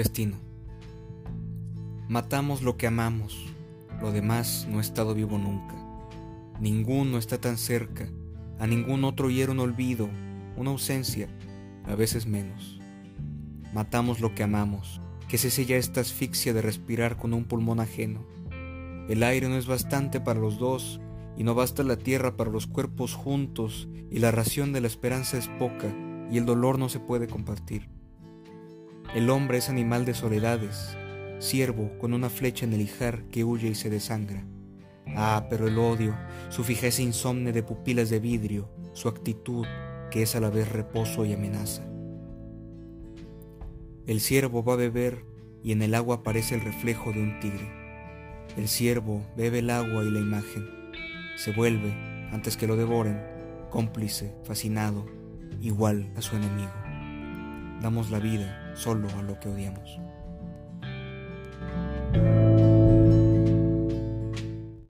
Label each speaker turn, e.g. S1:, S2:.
S1: Destino. Matamos lo que amamos, lo demás no ha estado vivo nunca. Ninguno está tan cerca, a ningún otro hiera un olvido, una ausencia, a veces menos. Matamos lo que amamos, que se sella esta asfixia de respirar con un pulmón ajeno. El aire no es bastante para los dos, y no basta la tierra para los cuerpos juntos, y la ración de la esperanza es poca, y el dolor no se puede compartir. El hombre es animal de soledades, siervo con una flecha en el hijar que huye y se desangra. Ah, pero el odio, su fijeza insomne de pupilas de vidrio, su actitud, que es a la vez reposo y amenaza. El ciervo va a beber y en el agua aparece el reflejo de un tigre. El ciervo bebe el agua y la imagen. Se vuelve, antes que lo devoren, cómplice, fascinado, igual a su enemigo. Damos la vida solo a lo que odiamos.